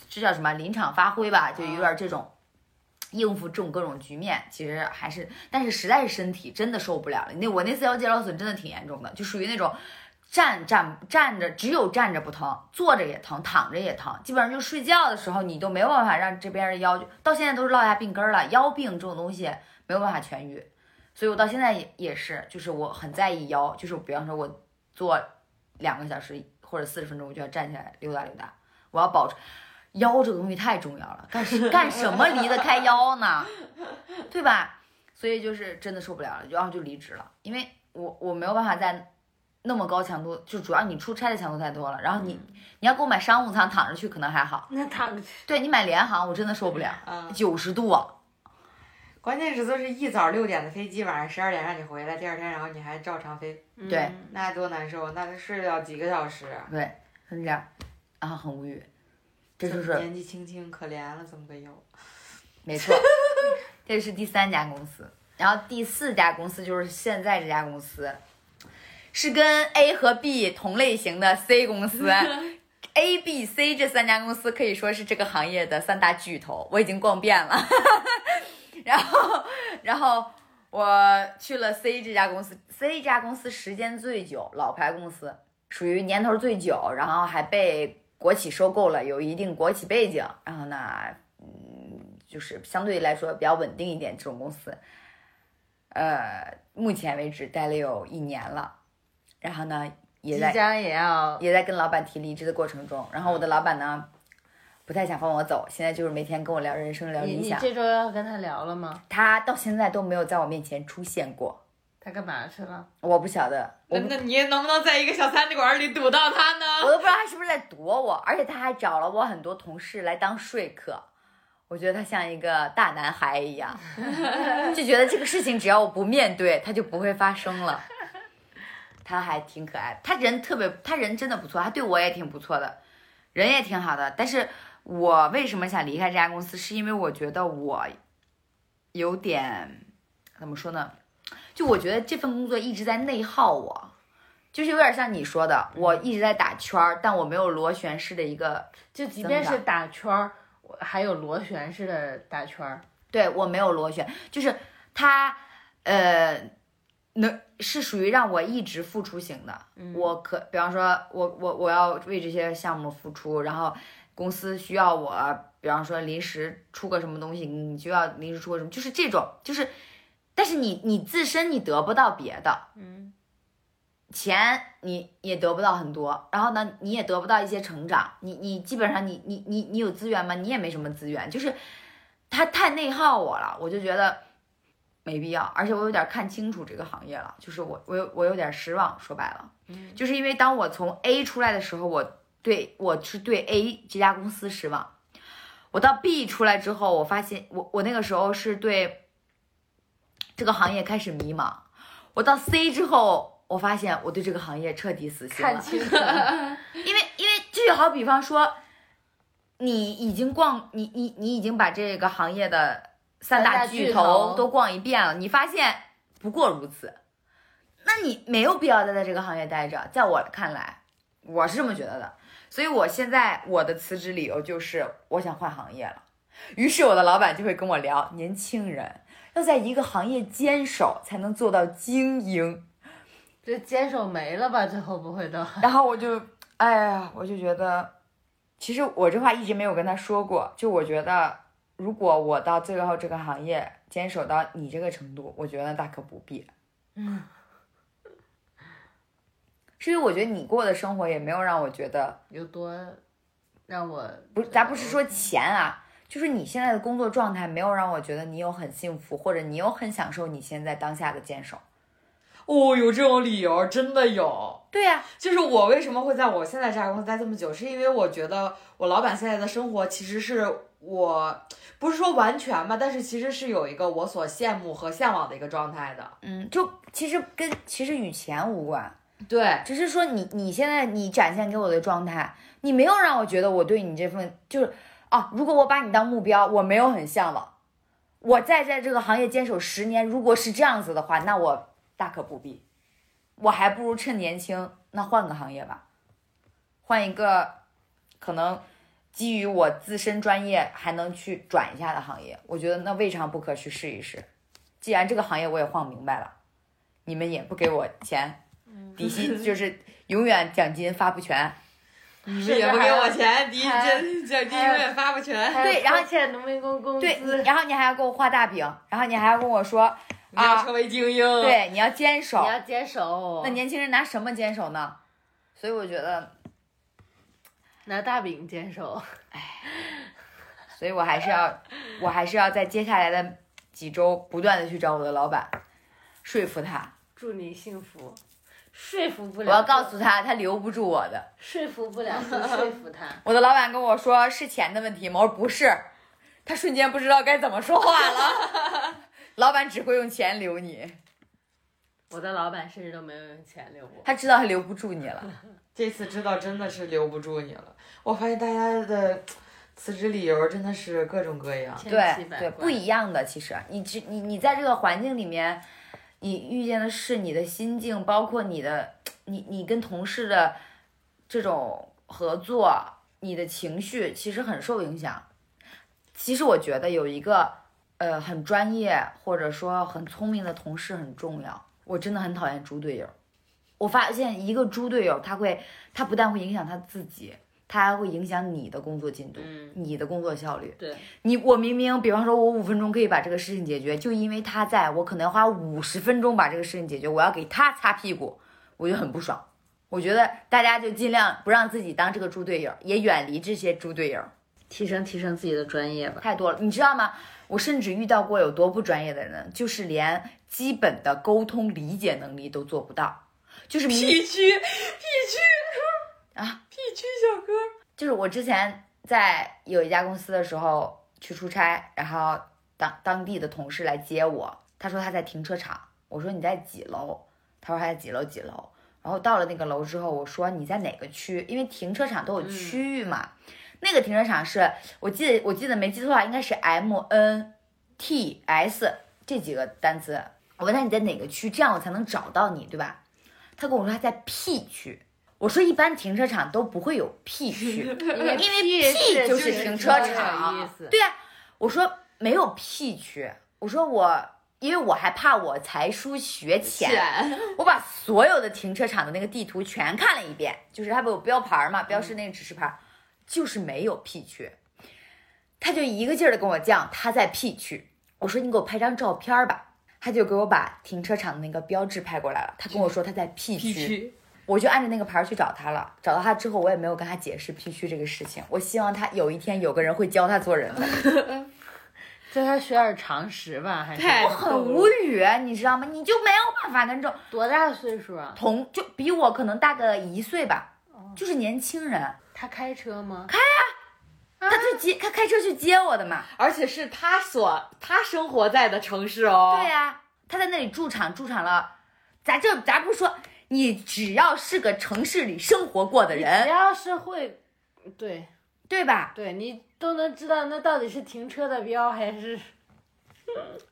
这叫什么临场发挥吧，就有点这种。应付这种各种局面，其实还是，但是实在是身体真的受不了了。那我那次腰肌劳损真的挺严重的，就属于那种站站站着，只有站着不疼，坐着也疼，躺着也疼，基本上就睡觉的时候你都没有办法让这边的腰，到现在都是落下病根儿了。腰病这种东西没有办法痊愈，所以我到现在也也是，就是我很在意腰，就是比方说我坐两个小时或者四十分钟，我就要站起来溜达溜达，我要保持。腰这个东西太重要了，干什干什么离得开腰呢？对吧？所以就是真的受不了了，然后就离职了，因为我我没有办法在那么高强度，就主要你出差的强度太多了，然后你你要给我买商务舱躺着去可能还好，那躺着去对你买联航我真的受不了，嗯，九十度啊，关键是都是一早六点的飞机，晚上十二点让你回来，第二天然后你还照常飞，对嗯那多难受，那睡得了几个小时啊？对，是这样，然后很无语，这就是年纪轻轻可怜了，怎么个有。没错，这是第三家公司，然后第四家公司就是现在这家公司，是跟 A 和 B 同类型的 C 公司。A、B、C 这三家公司可以说是这个行业的三大巨头，我已经逛遍了。然后，然后我去了 C 这家公司，C 这家公司时间最久，老牌公司，属于年头最久，然后还被国企收购了，有一定国企背景。然后呢，嗯，就是相对来说比较稳定一点这种公司。呃，目前为止待了有一年了，然后呢，也在即将也要也在跟老板提离职的过程中，然后我的老板呢，不太想放我走，现在就是每天跟我聊人生、聊你你理想，这周要跟他聊了吗？他到现在都没有在我面前出现过，他干嘛去了？我不晓得，那那你能不能在一个小餐馆里堵到他呢我？都不知道他是不是在躲我，而且他还找了我很多同事来当说客。我觉得他像一个大男孩一样，就觉得这个事情只要我不面对，他就不会发生了。他还挺可爱的，他人特别，他人真的不错，他对我也挺不错的，人也挺好的。但是我为什么想离开这家公司，是因为我觉得我有点怎么说呢？就我觉得这份工作一直在内耗我，就是有点像你说的，我一直在打圈儿，但我没有螺旋式的一个，就即便是打圈儿，我还有螺旋式的打圈儿。对我没有螺旋，就是它，呃，能是属于让我一直付出型的。我可，比方说，我我我要为这些项目付出，然后公司需要我，比方说临时出个什么东西，你就要临时出个什么，就是这种，就是，但是你你自身你得不到别的，嗯，钱你也得不到很多，然后呢，你也得不到一些成长，你你基本上你你你你有资源吗？你也没什么资源，就是他太内耗我了，我就觉得没必要，而且我有点看清楚这个行业了，就是我我有我有点失望，说白了，嗯，就是因为当我从 A 出来的时候，我对我是对 A 这家公司失望，我到 B 出来之后，我发现我我那个时候是对这个行业开始迷茫，我到 C 之后，我发现我对这个行业彻底死心了。因为因为就好比方说，你已经逛你你你已经把这个行业的三大巨巨头都逛一遍了，你发现不过如此，那你没有必要再在这个行业待着。在我看来，我是这么觉得的。所以我现在我的辞职理由就是我想换行业了。于是我的老板就会跟我聊，年轻人要在一个行业坚守，才能做到精英。这坚守没了吧？最后不会都？然后我就，哎呀，我就觉得，其实我这话一直没有跟他说过。就我觉得，如果我到最后这个行业坚守到你这个程度，我觉得大可不必。嗯，是因为我觉得你过的生活也没有让我觉得，有多让我不，咱不是说钱啊，就是你现在的工作状态没有让我觉得你有很幸福，或者你有很享受你现在当下的坚守。哦，有这种理由，真的有。对呀、就是我为什么会在我现在这家公司待这么久，是因为我觉得我老板现在的生活其实是我不是说完全吧，但是其实是有一个我所羡慕和向往的一个状态的。嗯，就其实跟其实与钱无关。对，只是说你你现在你展现给我的状态，你没有让我觉得我对你这份就是啊，如果我把你当目标，我没有很向往。我再在这个行业坚守十年，如果是这样子的话，那我大可不必。我还不如趁年轻，那换个行业吧，换一个可能基于我自身专业还能去转一下的行业。我觉得那未尝不可去试一试。既然这个行业我也晃明白了，你们也不给我钱，底薪 就是永远奖金发不全。你们也不给我钱，底薪奖奖金永远发不全。对然后欠农民工工对，资，然后你还要给我画大饼，然后你还要跟我说，你要成为精英。，对，你要坚守你。要坚守。那年轻人拿什么坚守呢？所以我觉得，拿大饼坚守。所以我还是要，我还是要在接下来的几周不断的去找我的老板，说服他。祝你幸福。说服不了。我要告诉他，他留不住我的。说服不了就说服他。我的老板跟我说是钱的问题吗？我说不是，他瞬间不知道该怎么说话了。老板只会用钱留你，我的老板甚至都没有用钱留我。他知道他留不住你了。这次知道真的是留不住你了。我发现大家的辞职理由真的是各种各样。对对，不一样的。其实你只你你在这个环境里面，你遇见的是你的心境，包括你的你你跟同事的这种合作，你的情绪其实很受影响。其实我觉得有一个呃很专业或者说很聪明的同事很重要。我真的很讨厌猪队友。我发现一个猪队友，他会他不但会影响他自己，它还会影响你的工作进度，嗯你的工作效率。对，你我明明，比方说，我五分钟可以把这个事情解决，就因为他在我可能要花五十分钟把这个事情解决，我要给他擦屁股，我就很不爽。我觉得大家就尽量不让自己当这个猪队友，也远离这些猪队友，提升提升自己的专业吧。太多了，你知道吗？我甚至遇到过有多不专业的人，就是连基本的沟通理解能力都做不到，就是明明区，P 区啊，P 区小哥，就是我之前在有一家公司的时候去出差，然后当当地的同事来接我，他说他在停车场，我说你在几楼？他说他在几楼几楼。然后到了那个楼之后，我说你在哪个区？因为停车场都有区域嘛。那个停车场是我记得我记得没记错的话，应该是 M N T S 这几个单词。我问他你在哪个区，这样我才能找到你，对吧？他跟我说他在 P 区。我说一般停车场都不会有 P 区，因为 P 就是停车场。对呀、我说没有 P 区，我说我因为我还怕我才疏学浅，我把所有的停车场的那个地图全看了一遍，就是它不有标牌嘛，标示那个指示牌，就是没有 P 区。他就一个劲儿的跟我犟他在 P 区，我说你给我拍张照片吧，他就给我把停车场的那个标志拍过来了，他跟我说他在 P 区。我就按着那个牌儿去找他了。找到他之后，我也没有跟他解释 P 区这个事情。我希望他有一天有个人会教他做人的。叫他学点常识吧，还是我很无语，你知道吗？你就没有办法跟这种多大的岁数啊？同就比我可能大个一岁吧，就是年轻人，他开车吗？他去接他开车去接我的嘛。而且是他所他生活在的城市哦。对呀、他在那里驻场驻场了，咱这咱不说你只要是个城市里生活过的人。只，要是会，对。对吧？对，你都能知道那到底是停车的标还是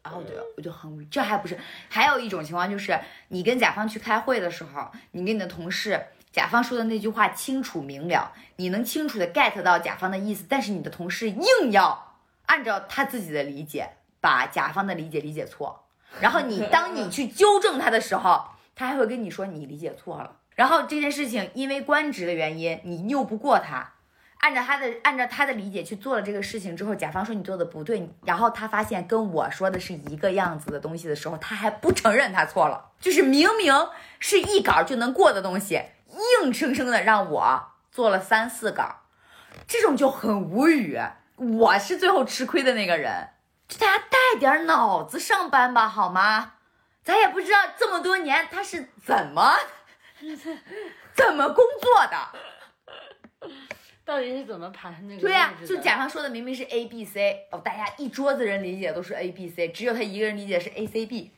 然后我就我就很无语，这还不是，还有一种情况就是你跟甲方去开会的时候，你跟你的同事，甲方说的那句话清楚明了，你能清楚的 get 到甲方的意思，但是你的同事硬要按照他自己的理解把甲方的理解理解错，然后你当你去纠正他的时候，他还会跟你说你理解错了，然后这件事情因为官职的原因，你拗不过他。按照他的按照他的理解去做了这个事情之后，甲方说你做的不对，然后他发现跟我说的是一个样子的东西的时候，他还不承认他错了，就是明明是一稿就能过的东西，硬生生的让我做了三四稿，这种就很无语。我是最后吃亏的那个人，大家带点脑子上班吧，好吗？咱也不知道这么多年他是怎么 怎么工作的。到底是怎么爬上那个对呀、就甲方说的明明是 A B C，哦，大家一桌子人理解都是 A B C，只有他一个人理解是 A C B。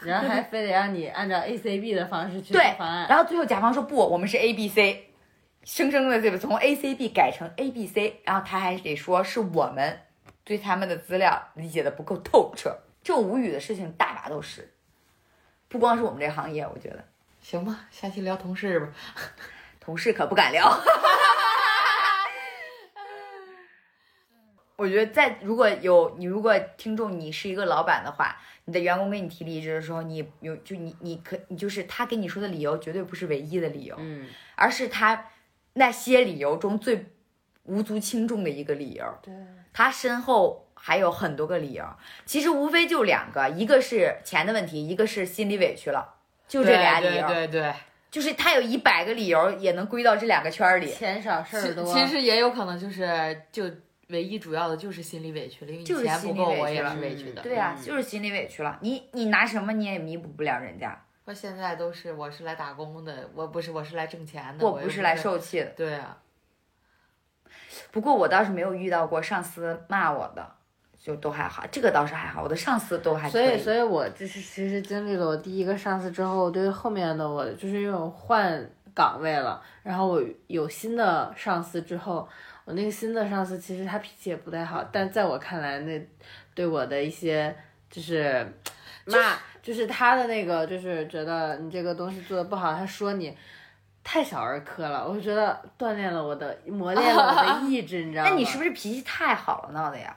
然后还非得让你按照 A C B 的方式去对做方案，然后最后甲方说不，我们是 A B C，生生的这个从 A C B 改成 A B C，然后他还得说是我们对他们的资料理解的不够透彻，这种无语的事情大把都是，不光是我们这行业，我觉得行吧，下期聊同事吧。同事可不敢聊。我觉得在如果有你，如果听众你是一个老板的话，你的员工跟你提离职的时候，你有就你你可你就是他跟你说的理由绝对不是唯一的理由，嗯，而是他那些理由中最无足轻重的一个理由。对，他身后还有很多个理由，其实无非就两个，一个是钱的问题，一个是心里委屈了，就这俩理由。对对对，就是他有一百个理由，也能归到这两个圈儿里。钱少事儿多，其实也有可能就是就唯一主要的就是心里委屈了，因为你钱不够，我也是委屈的。对呀、嗯就是心里委屈了。你你拿什么你也弥补不了人家。我现在都是我是来打工的，我不是我是来挣钱的，我不是来。受气的。对啊，不过我倒是没有遇到过上司骂我的，就都还好。这个倒是还好，我的上司都还可所以，所以我就是其实经历了我第一个上司之后，对后面的我就是因为我换岗位了，然后我有新的上司之后，我那个新的上司其实他脾气也不太好，但在我看来，那对我的一些就是骂，就是他的那个就是觉得你这个东西做的不好，他说你。太小儿科了，我就觉得锻炼了我的，磨练了我的 意志，你知道吗？那你是不是脾气太好了闹的呀？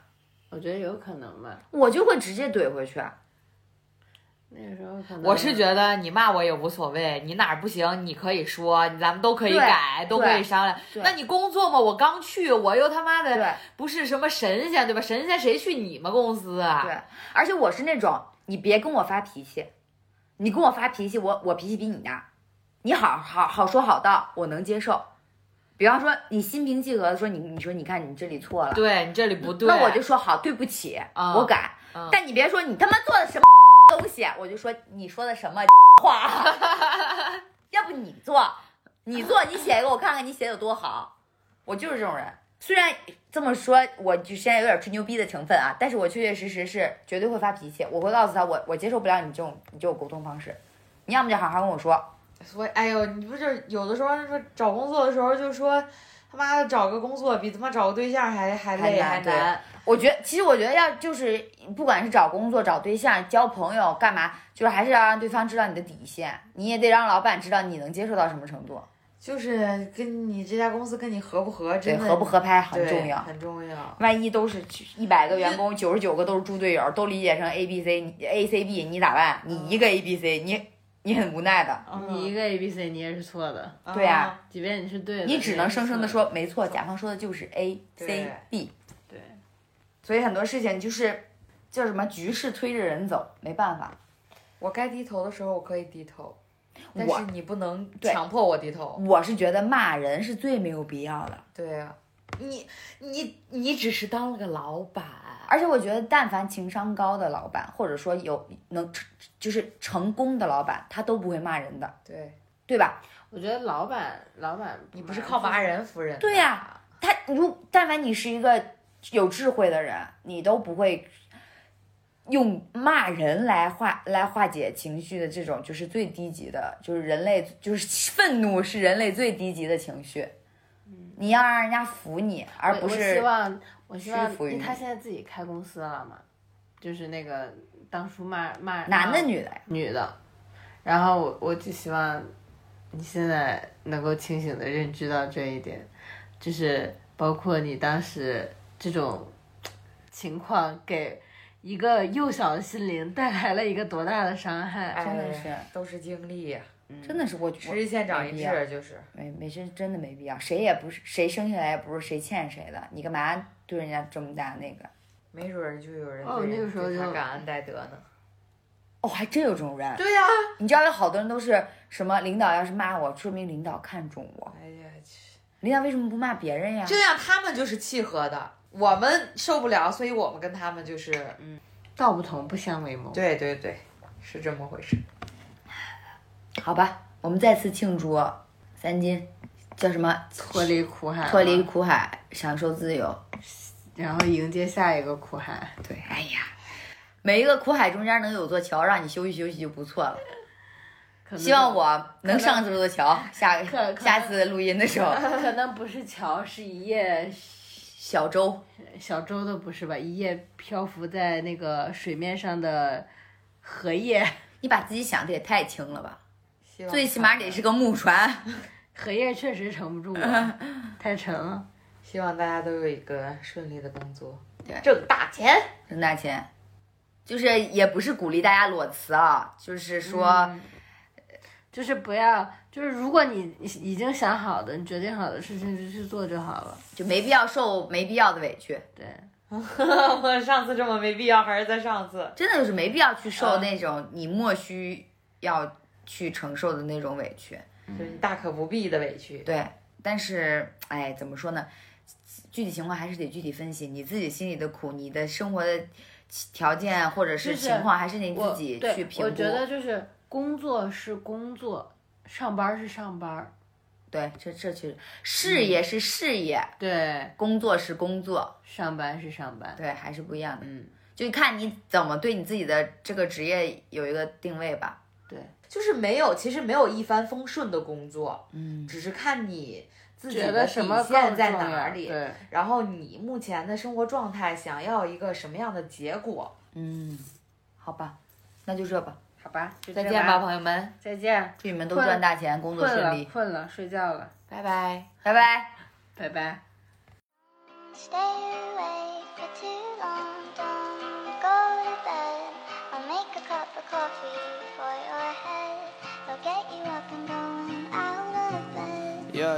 我觉得有可能吧。我就会直接怼回去。啊那个时候可能我是觉得你骂我也无所谓，你哪儿不行你可以说，咱们都可以改，都可以商量。那你工作嘛，我刚去，我又他妈的不是什么神仙对吧？神仙谁去你们公司啊？对，而且我是那种，你别跟我发脾气，你跟我发脾气，我我脾气比你大，你好好好说好道，我能接受。比方说，你心平气和的说你，你说你看你这里错了，对你这里不对，那我就说好，对不起，啊我改。嗯。但你别说你他妈做的什么 东西，我就说你说的什么 话，要不你做，你做，你写一个我看看，你写的有多好。我就是这种人，虽然这么说，我就现在有点吹牛逼的成分啊，但是我确确实实是绝对会发脾气，我会告诉他，我我接受不了你这种你这种沟通方式，你要么就好好跟我说，所以，哎呦，你不是有的时候说找工作的时候就说他妈的找个工作比他妈找个对象还还累还难。我觉得，其实我觉得要就是，不管是找工作、找对象、交朋友、干嘛，就是还是要让对方知道你的底线，你也得让老板知道你能接受到什么程度，就是跟你这家公司跟你合不合，对，真的合不合拍很重要。很重要。万一都是一百个员工，九十九个都是猪队友，都理解成 A B C A C B，你咋办？你一个 A B C，你你很无奈的，你一个 A B C 你也是错的，对呀啊即便你是对的，你只能生生的说。没错，甲方说的就是 A C B，。对，所以很多事情就是叫什么局势推着人走，没办法。我该低头的时候我可以低头，但是你不能强迫我低头。我是觉得骂人是最没有必要的。对呀、你你你只是当了个老板，而且我觉得，但凡情商高的老板，或者说有能就是成功的老板，他都不会骂人的，对对吧？我觉得老板，老板你不是靠骂人服人。对呀他如但凡你是一个有智慧的人，你都不会用骂人来化来化解情绪的这种，就是最低级的，就是人类就是 愤怒是人类最低级的情绪。你要让人家服你，而不我我希是望，我希望他现在自己开公司了嘛，就是那个当初骂骂男的女的呀。女的，然后我我就希望你现在能够清醒的认知到这一点，就是包括你当时这种情况给一个幼小的心灵带来了一个多大的伤害。哎真的是都是经历呀、真的是我吃一堑长一智，就是没没真真的没必要，谁也不是谁生下来也不是谁欠谁的，你干嘛对人家这么大那个？没准儿就有人哦对人那个时候就对他感恩戴德呢。哦，还真有这种人。对呀、你知道有好多人都是什么领导要是骂我，说明领导看重我。哎呀，去领导为什么不骂别人呀？这样他们就是契合的，我们受不了，所以我们跟他们就是嗯，道不同不相为谋。对对对，是这么回事。好吧，我们再次庆祝三金叫什么？脱离苦海，脱离，苦海，享受自由。然后迎接下一个苦海。对，哎呀，每一个苦海中间能有座桥让你休息休息就不错了。希望我能上这座桥，下下次录音的时候，可能不是桥，是一叶小舟。小舟都不是吧？一叶漂浮在那个水面上的荷叶，你把自己想的也太轻了吧？最起码得是个木船。荷叶确实撑不住啊，太沉了。希望大家都有一个顺利的工作，对挣大钱。挣大钱，就是也不是鼓励大家裸辞啊，就是说，嗯就是不要，就是如果你已经想好的，你决定好的事情就去做就好了。就没必要受没必要的委屈，对，我上次这么没必要，还是在上次。真的就是没必要去受嗯那种你莫须要去承受的那种委屈。就是你大可不必的委屈。对，但是哎，怎么说呢？具体情况还是得具体分析，你自己心里的苦，你的生活的条件或者是情况，还是你自己去评估。我觉得就是工作是工作，上班是上班。对，这这确实，事业是事业，对，工作是工作，上班是上班。对，还是不一样的。嗯，就看你怎么对你自己的这个职业有一个定位吧。对，就是没有，其实没有一帆风顺的工作，嗯，只是看你自己觉的底得什么线在哪里，对，然后你目前的生活状态想要一个什么样的结果。嗯，好吧，那就这吧，好吧，就再见吧，朋友们，再见。祝你们都赚大钱，工作，顺利，困了，睡觉了，拜拜。拜拜。拜拜。Stay awake for too long. Don't go to bed. I'll make a cup of of coffee for your head. They'll get you up and going out of bed. Yeah,